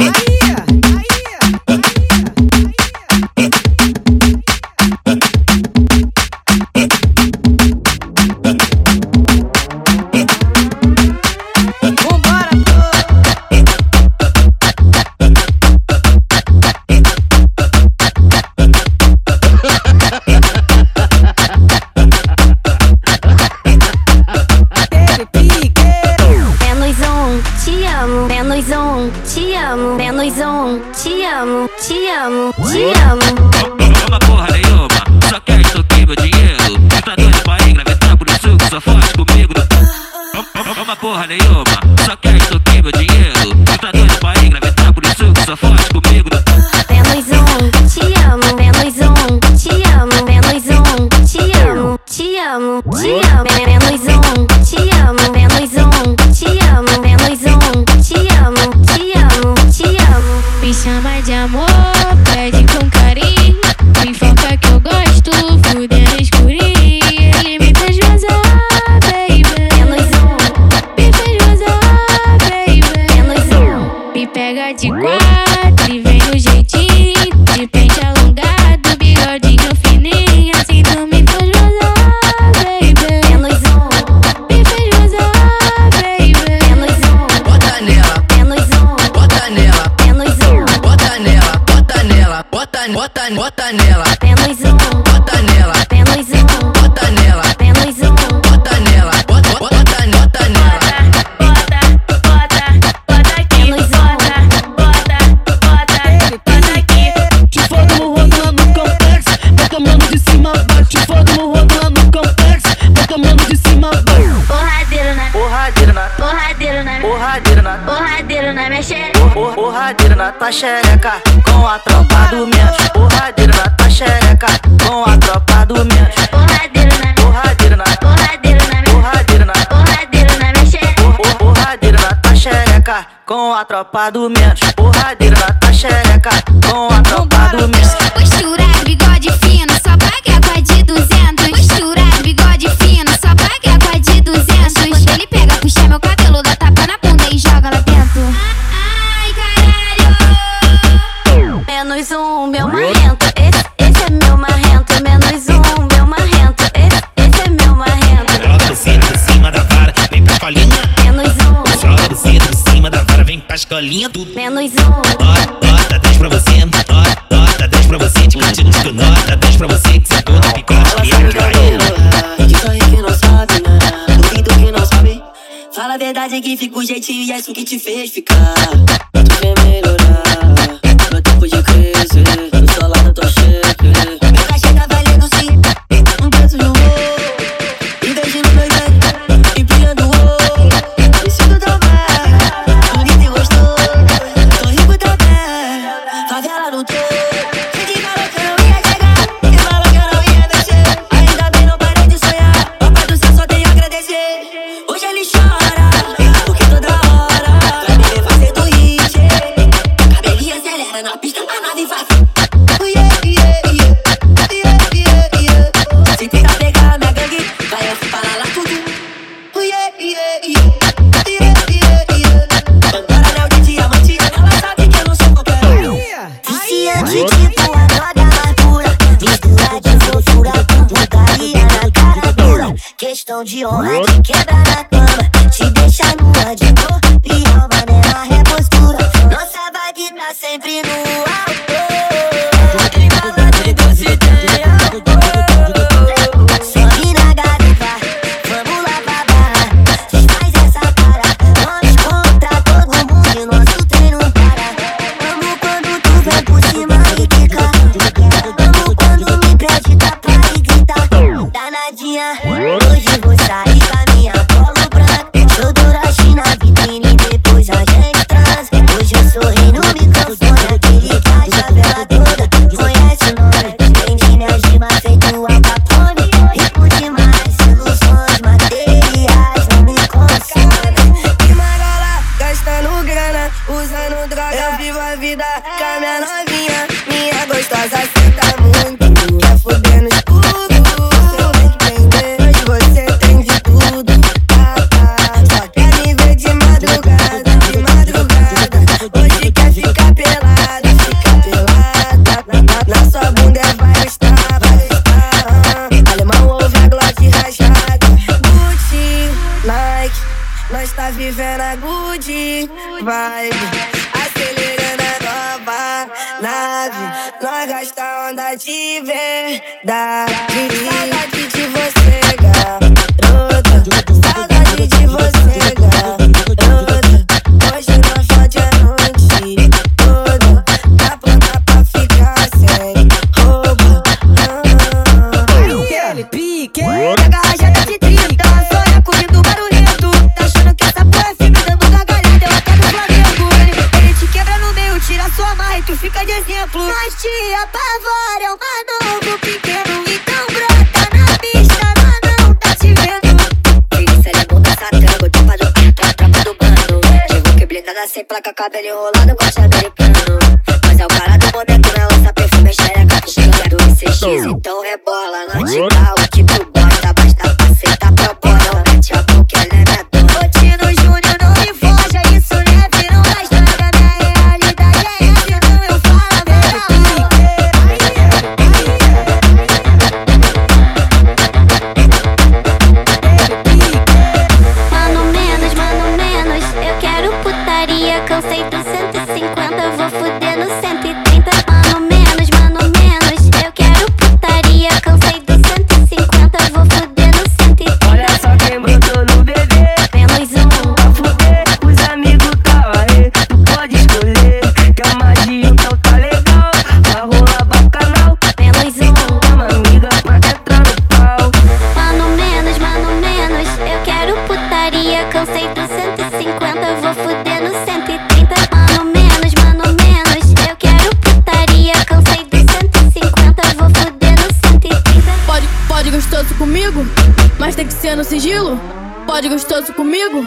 Hey. Só quer isso aqui, meu dinheiro. Tu tá doido pra engravidar, por isso que só faz comigo. Menos um, te amo. Menos um, te amo. Menos um, te amo. Te amo, te amo. com a tropa do menos. Porradeira tá xereca com tô do Menos um. Nota, nota 10 pra você, nota, nota 10 pra você. De cá de tudo, nota 10 pra você. Que você todo picada e eu caí. Diz aí que não sabe, né? Que não sabe. Fala a verdade que fica o jeitinho e é isso que te fez ficar. Tu quer melhorar, meu tempo já crescer. de verdade. cabelo enrolado, gosta de pano. Mas é o cara é do boneco, ela lança perfume, xereca, chegando. CX, então rebola, não te ser no sigilo? Pode gostoso comigo?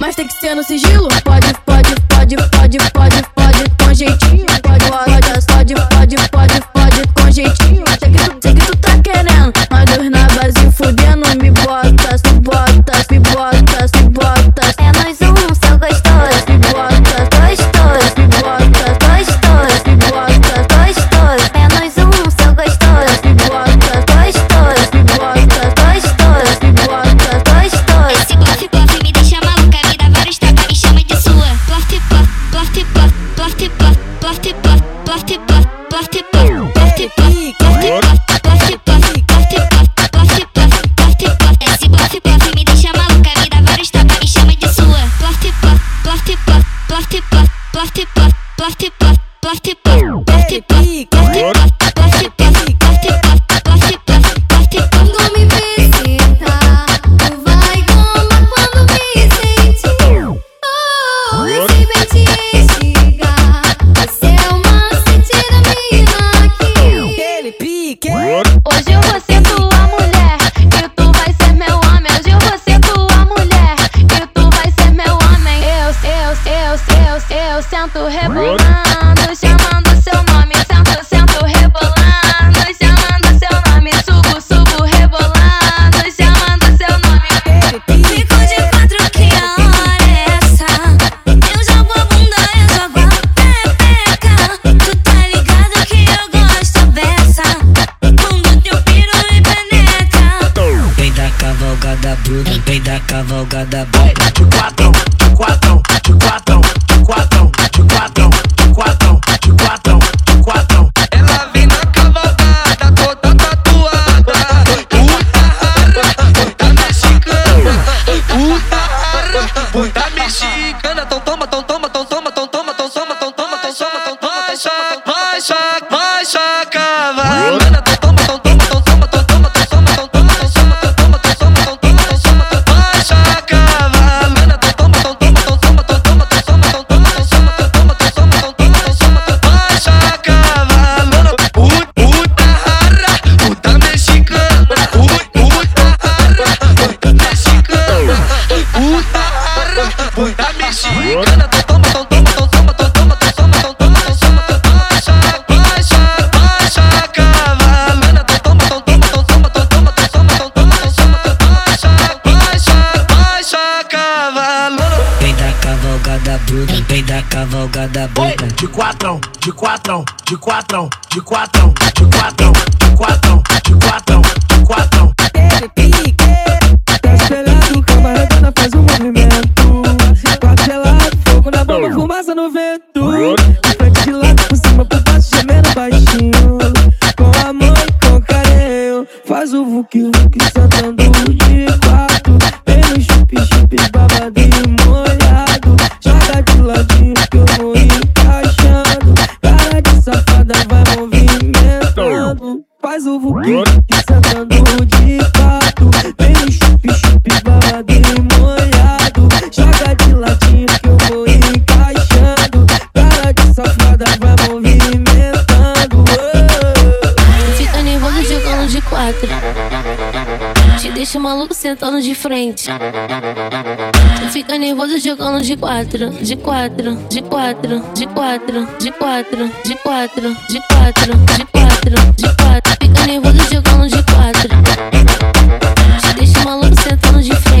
Mas tem que ser no sigilo? Pode, pode, pode, pode, pode, pode, com jeitinho. cavalgada bruta, vem da cavalgada bruta. De quatrão, de quatrão, de quatrão, de quatrão, de quatrão, de quatrão, de quatrão, de quatrão. maluco sentando de frente. Fica nervoso jogando de quatro, de quatro, de quatro, de quatro, de quatro, de quatro, de quatro, de quatro, de quatro. Fica nervoso jogando de quatro. Deixa o maluco sentando de frente.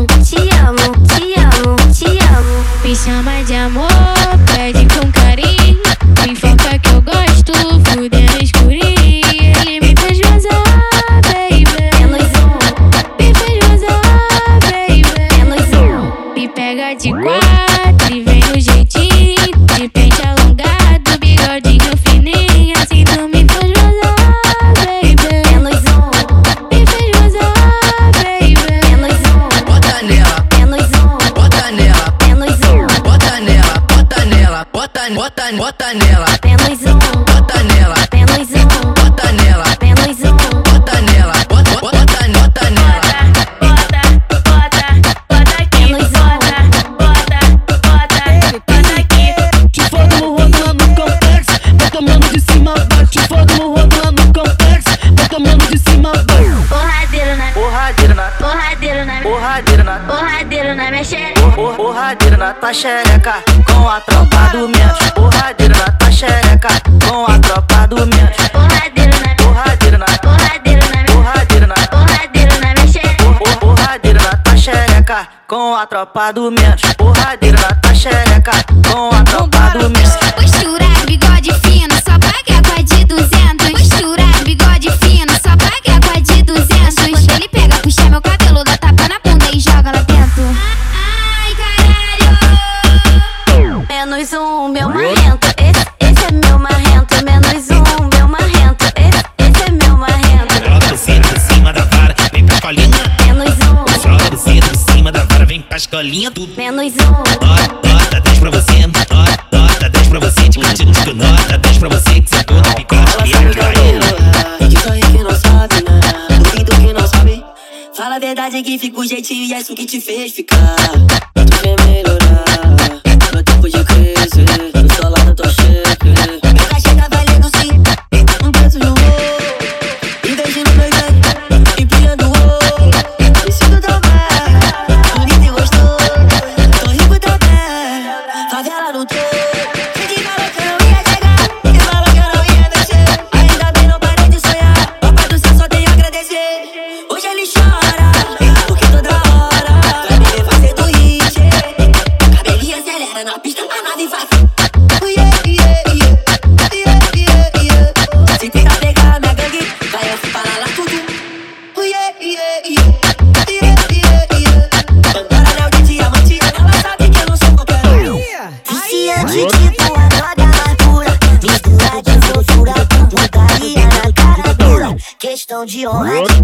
amo, te amo, te amo, te amo. Me chama de amor. xereca, com a tropa do Mentos. Porradeiro na tua xereca, com a tropa do Mentos. Porradeiro na porradeiro na porradeiro na porradeiro na porradeiro na minha xereca. Porradeiro na tua xereca, com a tropa do Mentos. Porradeiro na tua xereca, com a tropa do Mentos. Postura, bigode, é isso que te fez ficar. G-O-X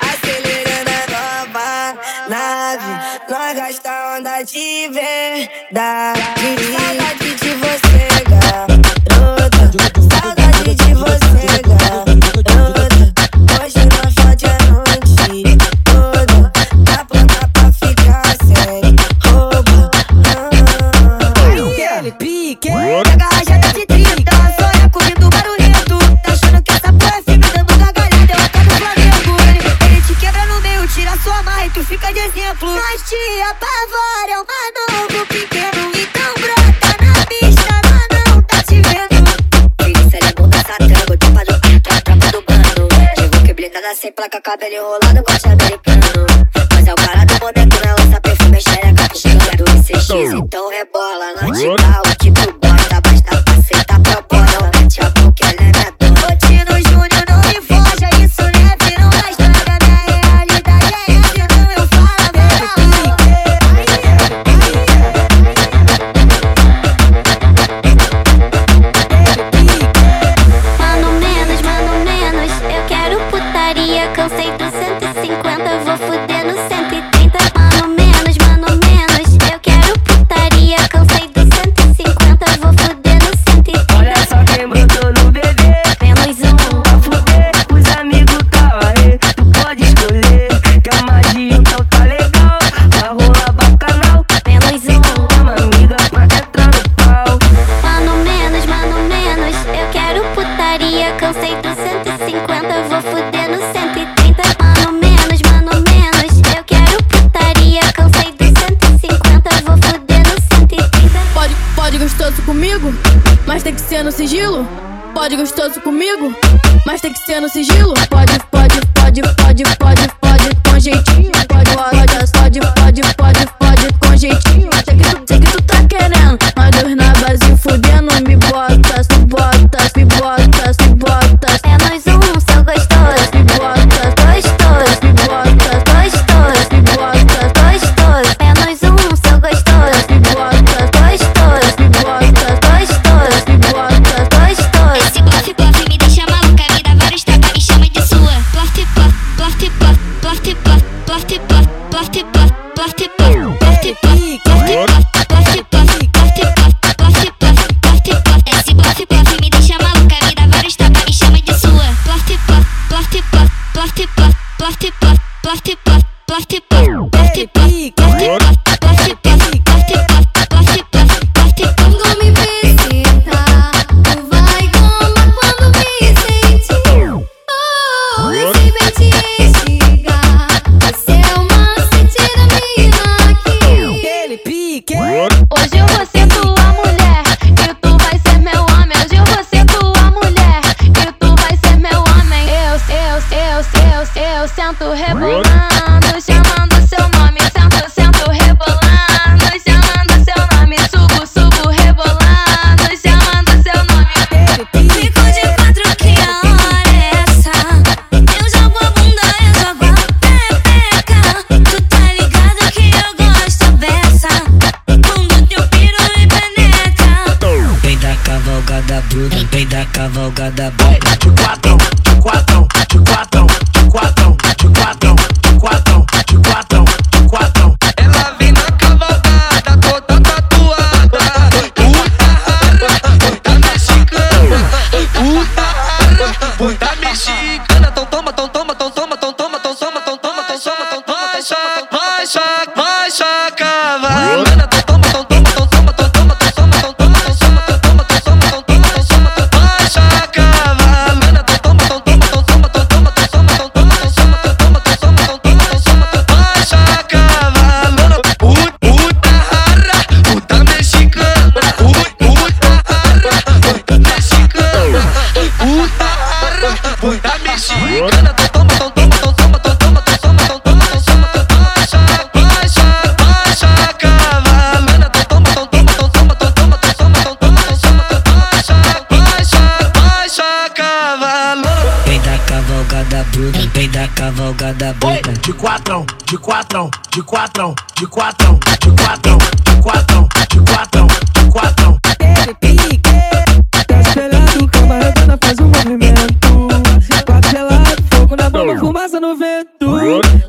acelerando a nova nave. Nós gastamos onda de verdade. Saudade Sem placa, cabelo enrolado, gosta americano. Mas é o cara do boneco, não é é lança perfume, é xereca tá piscando. CX, então rebola, não te dá o tipo que tu bota, basta pra tá proposta. cada de quatrão, de quatrão, de quatrão, de quatrão, de quatrão, de quatrão, de quatrão. Tá espelhado, camarada, faz um movimento. Quatro gelado, fogo na bomba, fumaça no vento.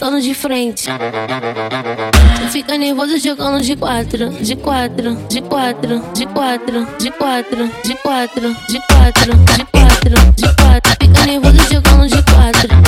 sentando de frente. Fica nervoso jogando de quatro, de quatro, de quatro, de quatro, de quatro, de quatro, de quatro, de quatro, de quatro. Fica nervoso jogando de quatro.